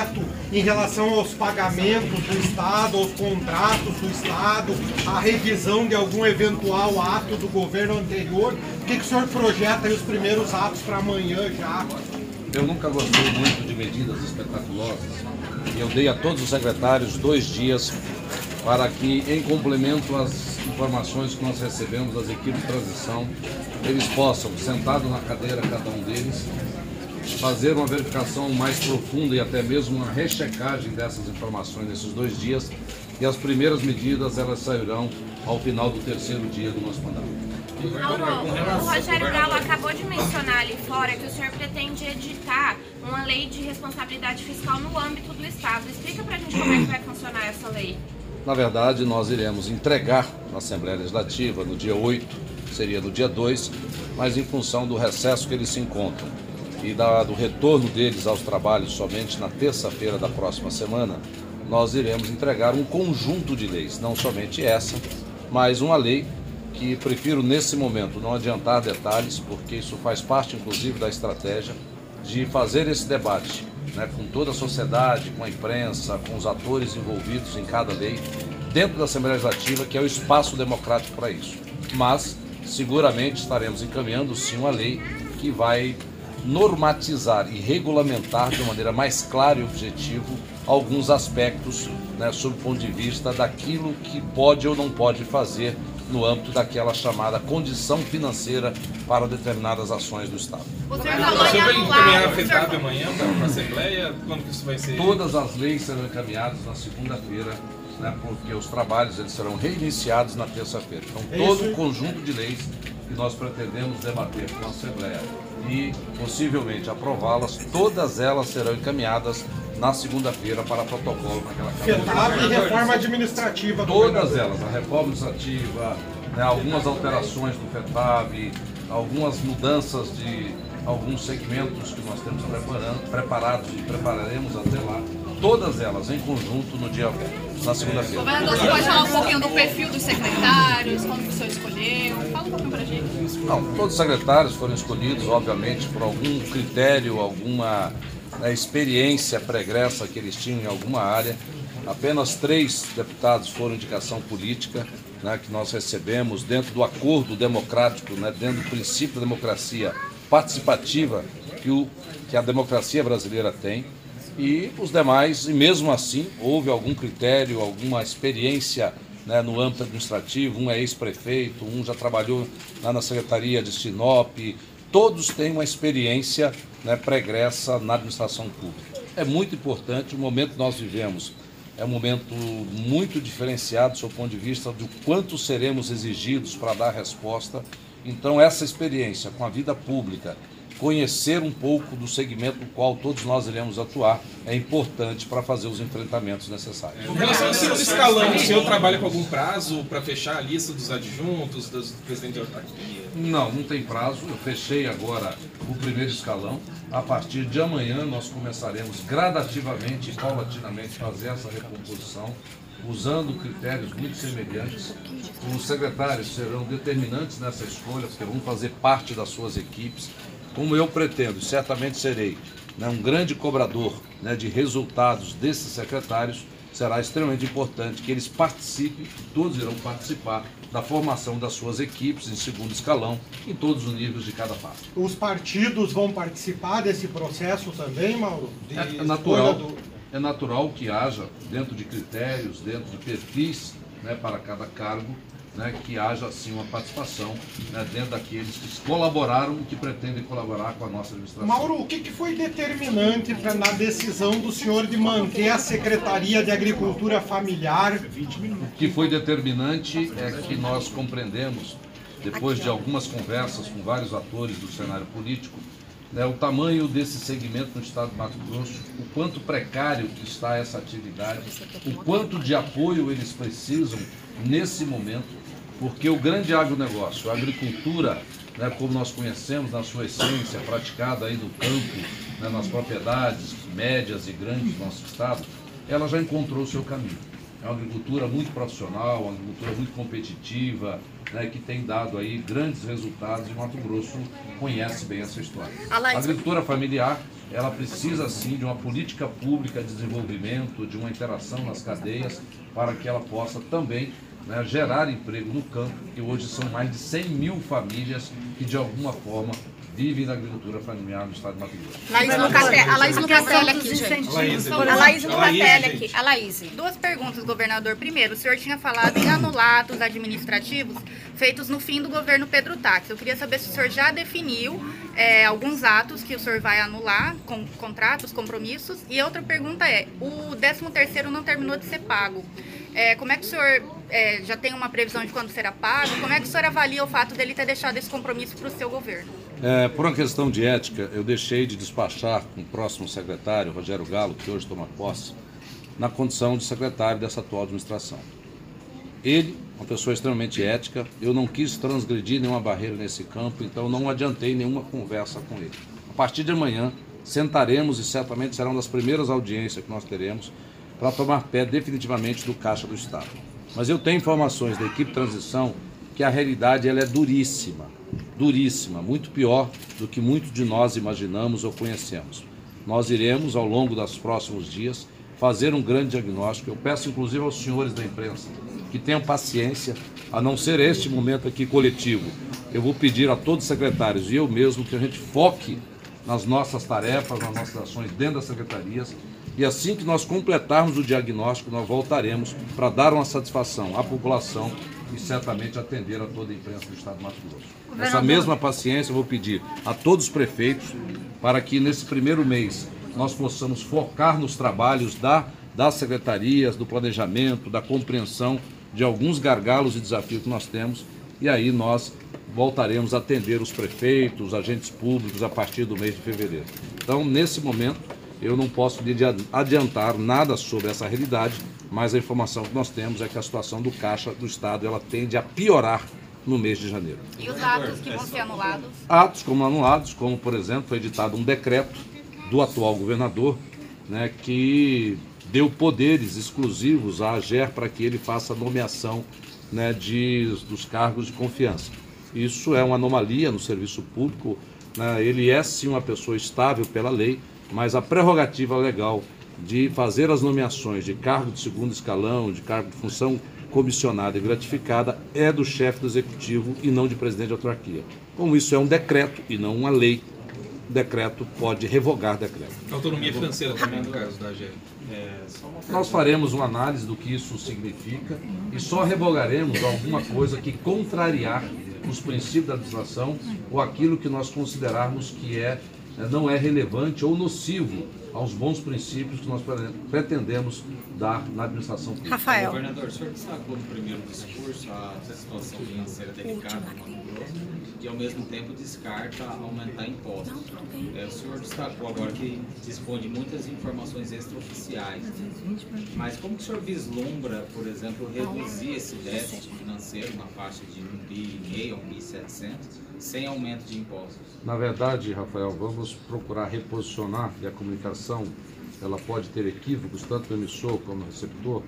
projeto em relação aos pagamentos do Estado, aos contratos do Estado, a revisão de algum eventual ato do governo anterior. O que, que o senhor projeta aí os primeiros atos para amanhã já? Eu nunca gostei muito de medidas espetaculosas. Eu dei a todos os secretários dois dias para que, em complemento às informações que nós recebemos das equipes de transição, eles possam, sentado na cadeira cada um deles, fazer uma verificação mais profunda e até mesmo uma rechecagem dessas informações nesses dois dias e as primeiras medidas elas sairão ao final do terceiro dia do nosso mandato. Mauro, o Rogério Galo acabou de mencionar ali fora que o senhor pretende editar uma lei de responsabilidade fiscal no âmbito do Estado. Explica pra gente como é que vai funcionar essa lei. Na verdade, nós iremos entregar na Assembleia Legislativa no dia 8, seria no dia 2, mas em função do recesso que eles se encontram e da, do retorno deles aos trabalhos somente na terça-feira da próxima semana, nós iremos entregar um conjunto de leis, não somente essa, mas uma lei que prefiro nesse momento não adiantar detalhes, porque isso faz parte inclusive da estratégia de fazer esse debate né, com toda a sociedade, com a imprensa, com os atores envolvidos em cada lei, dentro da Assembleia Legislativa, que é o espaço democrático para isso. Mas, seguramente, estaremos encaminhando sim uma lei que vai normatizar e regulamentar de maneira mais clara e objetiva alguns aspectos né, sob o ponto de vista daquilo que pode ou não pode fazer no âmbito daquela chamada condição financeira para determinadas ações do Estado. Você vai encaminhar a FETAB amanhã para a Assembleia? Quando que isso vai ser? Todas as leis serão encaminhadas na segunda-feira, né, porque os trabalhos eles serão reiniciados na terça-feira. Então, É todo o conjunto de leis que nós pretendemos debater com a Assembleia e possivelmente aprová-las, todas elas serão encaminhadas na segunda-feira para protocolo naquela Câmara. FETAB e reforma administrativa. Todas elas, a reforma administrativa, né, algumas alterações do FETAB, algumas mudanças de alguns segmentos que nós temos preparando, preparados e prepararemos até lá, todas elas em conjunto no dia na segunda-feira. Governador, você pode falar um pouquinho do perfil dos secretários, como o senhor escolheu? Fala um pouquinho pra gente. Não, todos os secretários foram escolhidos, obviamente, por algum critério, alguma né, experiência pregressa que eles tinham em alguma área. Apenas três deputados foram indicação política, né, que nós recebemos dentro do acordo democrático, né, dentro do princípio da democracia participativa que, o, que a democracia brasileira tem. E os demais, e mesmo assim, houve algum critério, alguma experiência né, no âmbito administrativo, um é ex-prefeito, um já trabalhou lá na Secretaria de Sinop, todos têm uma experiência né, pregressa na administração pública. É muito importante, o momento que nós vivemos é um momento muito diferenciado do ponto de vista do quanto seremos exigidos para dar resposta. Então, essa experiência com a vida pública, conhecer um pouco do segmento no qual todos nós iremos atuar, é importante para fazer os enfrentamentos necessários. Em relação ao segundo escalão, o senhor trabalha com algum prazo para fechar a lista dos adjuntos, dos presidentes de autarquia? Não, não tem prazo. Eu fechei agora o primeiro escalão. A partir de amanhã nós começaremos gradativamente e paulatinamente fazer essa recomposição, usando critérios muito semelhantes. Os secretários serão determinantes nessa escolha, porque vão fazer parte das suas equipes. Como eu pretendo, certamente serei né, um grande cobrador né, de resultados desses secretários, será extremamente importante que eles participem, todos irão participar da formação das suas equipes em segundo escalão, em todos os níveis de cada parte. Os partidos vão participar desse processo também, Mauro? De É, natural, do- é natural que haja, dentro de critérios, dentro de perfis né, para cada cargo, né, que haja assim uma participação né, dentro daqueles que colaboraram e que pretendem colaborar com a nossa administração. Mauro, o que, que foi determinante pra, na decisão do senhor de manter a Secretaria de Agricultura Familiar? O que foi determinante é que nós compreendemos, depois de algumas conversas com vários atores do cenário político, né, o tamanho desse segmento no estado do Mato Grosso, o quanto precário que está essa atividade, o quanto de apoio eles precisam nesse momento, porque o grande agronegócio, a agricultura, né, como nós conhecemos na sua essência, praticada aí no campo, né, nas propriedades médias e grandes do nosso estado, ela já encontrou o seu caminho. É uma agricultura muito profissional, uma agricultura muito competitiva, né, que tem dado aí grandes resultados e Mato Grosso conhece bem essa história. A agricultura familiar ela precisa sim de uma política pública de desenvolvimento, de uma interação nas cadeias, para que ela possa também né, gerar emprego no campo, que hoje são mais de 100 mil famílias que de alguma forma vivem na agricultura familiar no estado de Mato Grosso. Laís Lucatelli, a Laís Lucatelli aqui, gente. A Laís Lucatelli aqui. A Laís. Duas perguntas, governador. Primeiro, o senhor tinha falado em anular atos administrativos feitos no fim do governo Pedro Táxi. Eu queria saber se o senhor já definiu é, alguns atos que o senhor vai anular, com contratos, compromissos. E outra pergunta é, o 13º não terminou de ser pago. É, como é que o senhor é, já tem uma previsão de quando será pago? Como é que o senhor avalia o fato dele ter deixado esse compromisso para o seu governo? É, por uma questão de ética, eu deixei de despachar com o próximo secretário, Rogério Galo, que hoje toma posse, na condição de secretário dessa atual administração. Ele, uma pessoa extremamente ética, eu não quis transgredir nenhuma barreira nesse campo, então não adiantei nenhuma conversa com ele. A partir de amanhã, sentaremos e certamente será uma das primeiras audiências que nós teremos para tomar pé definitivamente do Caixa do Estado. Mas eu tenho informações da equipe de transição que a realidade ela é duríssima, duríssima, muito pior do que muitos de nós imaginamos ou conhecemos. Nós iremos, ao longo dos próximos dias, fazer um grande diagnóstico. Eu peço, inclusive, aos senhores da imprensa que tenham paciência, a não ser este momento aqui coletivo. Eu vou pedir a todos os secretários e eu mesmo que a gente foque nas nossas tarefas, nas nossas ações dentro das secretarias e assim que nós completarmos o diagnóstico, nós voltaremos para dar uma satisfação à população e certamente atender a toda a imprensa do Estado de Mato Grosso. Essa mesma paciência eu vou pedir a todos os prefeitos para que nesse primeiro mês nós possamos focar nos trabalhos da, das secretarias, do planejamento, da compreensão de alguns gargalos e desafios que nós temos e aí nós voltaremos a atender os prefeitos, os agentes públicos a partir do mês de fevereiro. Então, nesse momento, eu não posso lhe adiantar nada sobre essa realidade, mas a informação que nós temos é que a situação do caixa do Estado ela tende a piorar no mês de janeiro. E os atos que vão ser anulados? Atos como anulados, como por exemplo foi editado um decreto do atual governador, né, que deu poderes exclusivos à AGER para que ele faça a nomeação né, de, dos cargos de confiança. Isso é uma anomalia no serviço público. Né, ele é sim uma pessoa estável pela lei, mas a prerrogativa legal de fazer as nomeações de cargo de segundo escalão, de cargo de função comissionada e gratificada, é do chefe do executivo e não de presidente de autarquia. Como isso é um decreto e não uma lei, decreto pode revogar decreto. Autonomia financeira também, no caso da AGE. É, Nós faremos uma análise do que isso significa e só revogaremos alguma coisa que contrariar os princípios da legislação ou aquilo que nós considerarmos que é não é relevante ou nocivo aos bons princípios que nós pretendemos dar na administração pública. Rafael. Governador, o senhor destacou no primeiro discurso a situação financeira delicada no Mato Grosso e, ao mesmo tempo, descarta aumentar impostos. É, o senhor destacou agora que dispõe de muitas informações extraoficiais, mas como que o senhor vislumbra, por exemplo, reduzir esse déficit financeiro na faixa de 1 bi e meio, 1 bi 700, sem aumento de impostos? Na verdade, Rafael, vamos procurar reposicionar e a comunicação ela pode ter equívocos, tanto no emissor como no receptor,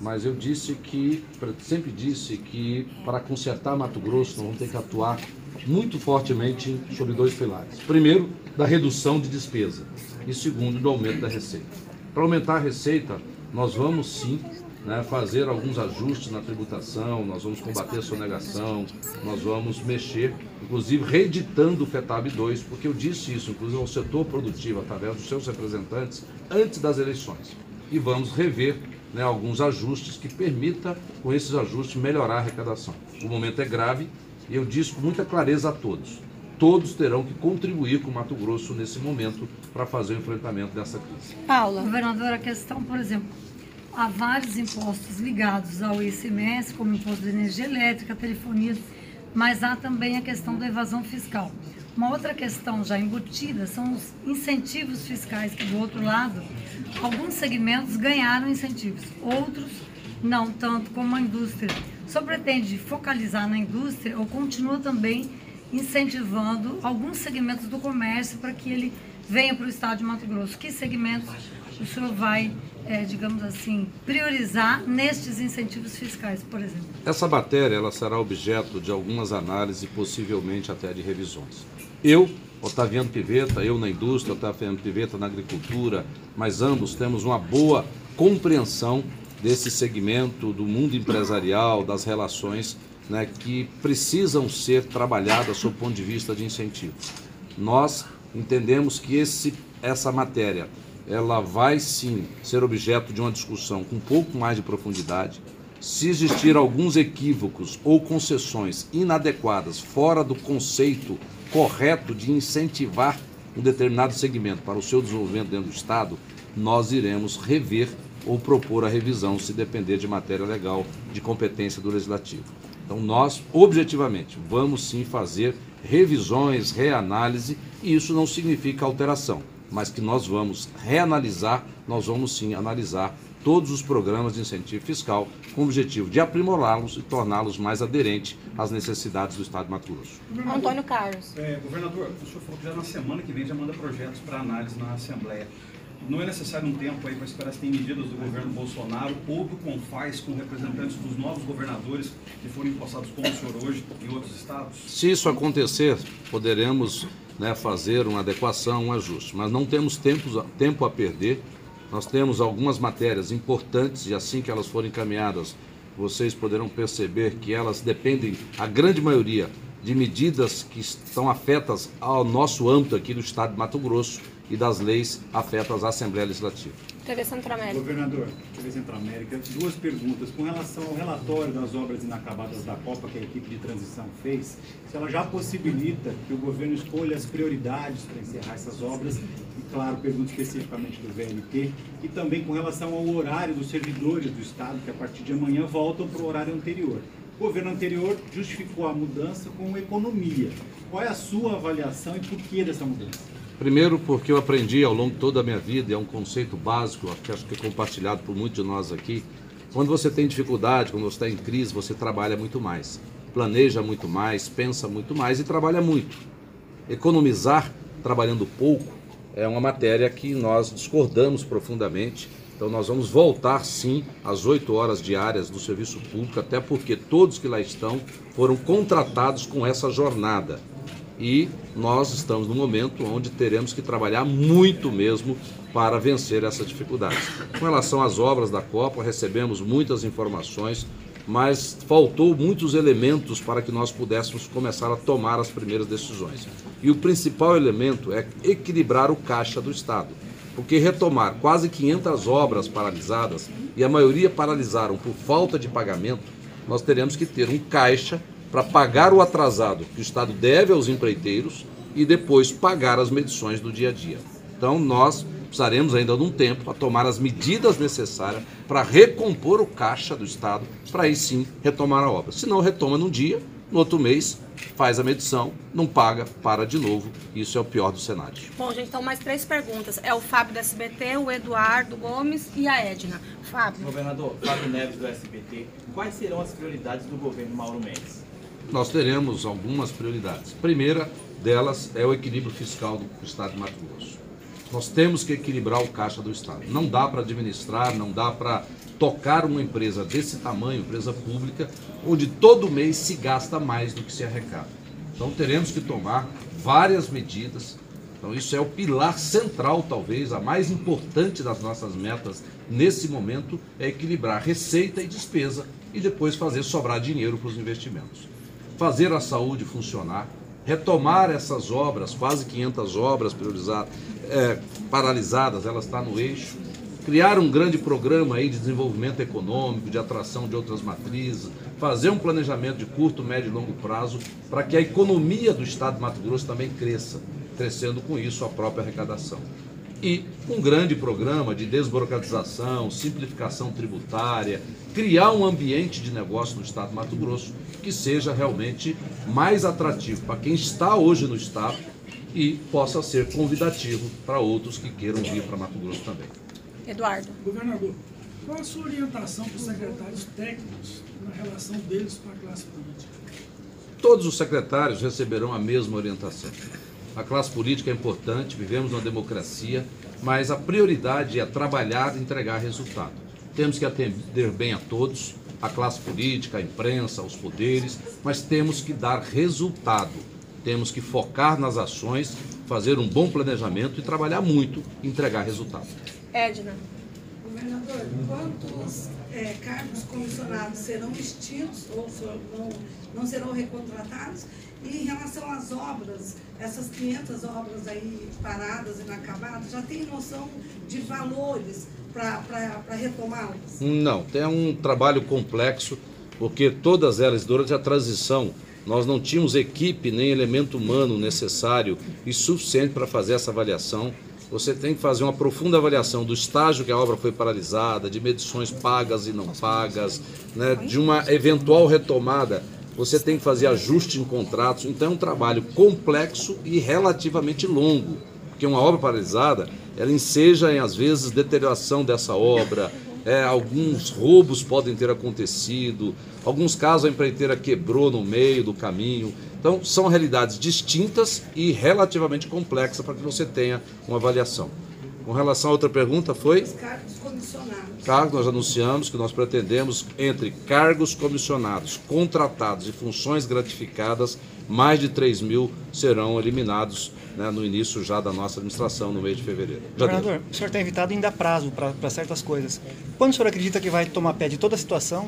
mas eu disse que, sempre disse que para consertar Mato Grosso nós vamos ter que atuar muito fortemente sobre dois pilares. Primeiro, da redução de despesa e segundo, do aumento da receita. Para aumentar a receita, nós vamos sim né, fazer alguns ajustes na tributação, nós vamos combater a sonegação, nós vamos mexer, inclusive reeditando o FETAB 2, porque eu disse isso, inclusive ao setor produtivo, através dos seus representantes, antes das eleições. E vamos rever né, alguns ajustes que permita, com esses ajustes, melhorar a arrecadação. O momento é grave e eu disse com muita clareza a todos. Todos terão que contribuir com o Mato Grosso nesse momento para fazer o enfrentamento dessa crise. Paula. Governador, a questão, por exemplo, há vários impostos ligados ao ICMS, como imposto de energia elétrica, telefonia, mas há também a questão da evasão fiscal. Uma outra questão já embutida são os incentivos fiscais, que do outro lado, alguns segmentos ganharam incentivos, outros não tanto como a indústria. Só pretende focalizar na indústria ou continua também incentivando alguns segmentos do comércio para que ele venha para o estado de Mato Grosso? Que segmentos o senhor vai é, digamos assim, priorizar nestes incentivos fiscais, por exemplo? Essa matéria ela será objeto de algumas análises e possivelmente até de revisões. Eu Otaviano Piveta, eu na indústria, Otaviano Piveta na agricultura, mas ambos temos uma boa compreensão desse segmento do mundo empresarial, das relações né, que precisam ser trabalhadas sob o ponto de vista de incentivo. Nós entendemos que esse, essa matéria ela vai sim ser objeto de uma discussão com um pouco mais de profundidade. Se existir alguns equívocos ou concessões inadequadas fora do conceito correto de incentivar um determinado segmento para o seu desenvolvimento dentro do Estado, nós iremos rever ou propor a revisão, se depender de matéria legal de competência do Legislativo. Então, nós, objetivamente, vamos sim fazer revisões, reanálise, e isso não significa alteração, mas que nós vamos reanalisar, nós vamos sim analisar todos os programas de incentivo fiscal com o objetivo de aprimorá-los e torná-los mais aderentes às necessidades do Estado de Mato Grosso. Antônio Carlos. É, governador, o senhor falou que já na semana que vem já manda projetos para análise na Assembleia. Não é necessário um tempo aí para esperar se tem medidas do governo Bolsonaro ou do CONFAS com representantes dos novos governadores que foram empossados como o senhor hoje em outros estados? Se isso acontecer, poderemos né, fazer uma adequação, um ajuste, mas não temos tempo, tempo a perder. Nós temos algumas matérias importantes e assim que elas forem encaminhadas, vocês poderão perceber que elas dependem, a grande maioria, de medidas que estão afetas ao nosso âmbito aqui do estado de Mato Grosso e das leis afetas à Assembleia Legislativa. TV Centro-América. Governador, TV Centro-América, duas perguntas. Com relação ao relatório das obras inacabadas da Copa que a equipe de transição fez, se ela já possibilita que o governo escolha as prioridades para encerrar essas obras, e claro, pergunto especificamente do VLT, e também com relação ao horário dos servidores do Estado, que a partir de amanhã voltam para o horário anterior. O governo anterior justificou a mudança com economia. Qual é a sua avaliação e por que dessa mudança? Primeiro, porque eu aprendi ao longo de toda a minha vida, e é um conceito básico, que acho que é compartilhado por muitos de nós aqui. Quando você tem dificuldade, quando você está em crise, você trabalha muito mais, planeja muito mais, pensa muito mais e trabalha muito. Economizar trabalhando pouco é uma matéria que nós discordamos profundamente. Então, nós vamos voltar sim às oito horas diárias do serviço público, até porque todos que lá estão foram contratados com essa jornada e nós estamos no momento onde teremos que trabalhar muito mesmo para vencer essa dificuldade. Com relação às obras da Copa, recebemos muitas informações, mas faltou muitos elementos para que nós pudéssemos começar a tomar as primeiras decisões. E o principal elemento é equilibrar o caixa do Estado, porque retomar quase 500 obras paralisadas, e a maioria paralisaram por falta de pagamento, nós teremos que ter um caixa para pagar o atrasado que o Estado deve aos empreiteiros e depois pagar as medições do dia a dia. Então, nós precisaremos ainda de um tempo a tomar as medidas necessárias para recompor o caixa do Estado, para aí sim retomar a obra. Se não retoma num dia, no outro mês faz a medição, não paga, para de novo. Isso é o pior dos cenários. Bom, gente, então mais três perguntas. É o Fábio do SBT, o Eduardo Gomes e a Edna. Fábio. Governador, Fábio Neves do SBT. Quais serão as prioridades do governo Mauro Mendes? Nós teremos algumas prioridades. primeira delas é o equilíbrio fiscal do Estado de Mato Grosso. Nós temos que equilibrar o caixa do Estado. Não dá para administrar, não dá para tocar uma empresa desse tamanho, empresa pública, onde todo mês se gasta mais do que se arrecada. Então teremos que tomar várias medidas. Então isso é o pilar central, talvez, a mais importante das nossas metas nesse momento, é equilibrar receita e despesa e depois fazer sobrar dinheiro para os investimentos fazer a saúde funcionar, retomar essas obras, quase 500 obras é, paralisadas, ela está no eixo, criar um grande programa aí de desenvolvimento econômico, de atração de outras matrizes, fazer um planejamento de curto, médio e longo prazo para que a economia do Estado de Mato Grosso também cresça, crescendo com isso a própria arrecadação e um grande programa de desburocratização, simplificação tributária, criar um ambiente de negócio no Estado de Mato Grosso que seja realmente mais atrativo para quem está hoje no Estado e possa ser convidativo para outros que queiram vir para Mato Grosso também. Eduardo. Governador, qual a sua orientação para os secretários técnicos na relação deles com a classe política? Todos os secretários receberão a mesma orientação. A classe política é importante, vivemos uma democracia, mas a prioridade é trabalhar e entregar resultado. Temos que atender bem a todos, a classe política, a imprensa, os poderes, mas temos que dar resultado. Temos que focar nas ações, fazer um bom planejamento e trabalhar muito, entregar resultado. Edna. Governador, quantos é, cargos comissionados serão extintos ou não, não serão recontratados? E em relação às obras, essas 500 obras aí paradas, inacabadas, já tem noção de valores para retomá-las? Não, tem um trabalho complexo, porque todas elas, durante a transição, nós não tínhamos equipe nem elemento humano necessário e suficiente para fazer essa avaliação. Você tem que fazer uma profunda avaliação do estágio que a obra foi paralisada, de medições pagas e não pagas, né, de uma eventual retomada. Você tem que fazer ajuste em contratos. Então é um trabalho complexo e relativamente longo, porque uma obra paralisada ela enseja em às vezes deterioração dessa obra, é, alguns roubos podem ter acontecido, alguns casos a empreiteira quebrou no meio do caminho. Então, são realidades distintas e relativamente complexas para que você tenha uma avaliação. Com relação a outra pergunta, foi? Os cargos comissionados. Cargos, nós anunciamos que nós pretendemos, entre cargos comissionados, contratados e funções gratificadas, mais de 3 mil serão eliminados né, no início já da nossa administração, no mês de fevereiro. Já Governador, deu. o senhor tem evitado ainda prazo para certas coisas. Quando o senhor acredita que vai tomar pé de toda a situação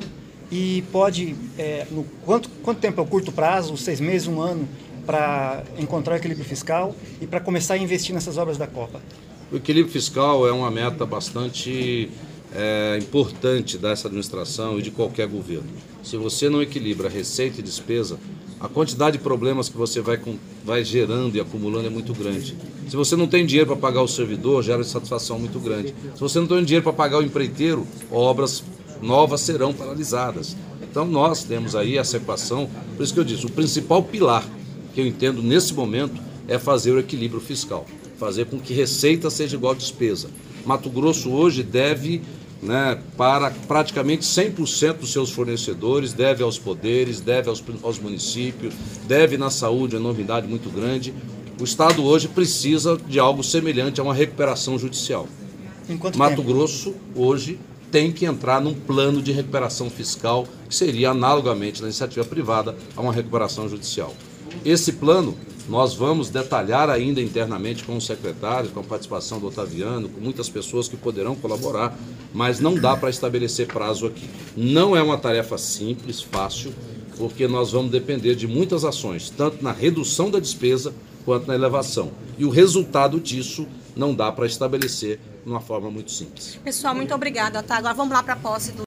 e pode, é, no quanto, quanto tempo é o curto prazo, seis meses, um ano, para encontrar o equilíbrio fiscal e para começar a investir nessas obras da Copa? O equilíbrio fiscal é uma meta bastante é, importante dessa administração e de qualquer governo. Se você não equilibra receita e despesa, a quantidade de problemas que você vai, vai gerando e acumulando é muito grande. Se você não tem dinheiro para pagar o servidor, gera insatisfação muito grande. Se você não tem dinheiro para pagar o empreiteiro, obras novas serão paralisadas. Então nós temos aí essa equação, por isso que eu disse, o principal pilar que eu entendo nesse momento é fazer o equilíbrio fiscal, fazer com que receita seja igual a despesa. Mato Grosso hoje deve né, para praticamente 100% dos seus fornecedores, deve aos poderes, deve aos, aos municípios, deve na saúde, é uma novidade muito grande. O Estado hoje precisa de algo semelhante a uma recuperação judicial. Mato tempo? Grosso hoje tem que entrar num plano de recuperação fiscal que seria analogamente na iniciativa privada a uma recuperação judicial. Esse plano nós vamos detalhar ainda internamente com os secretários, com a participação do Otaviano, com muitas pessoas que poderão colaborar, mas não dá para estabelecer prazo aqui. Não é uma tarefa simples, fácil, porque nós vamos depender de muitas ações, tanto na redução da despesa quanto na elevação. E o resultado disso não dá para estabelecer de uma forma muito simples. Pessoal, muito obrigada. Tá? Agora vamos lá para a posse do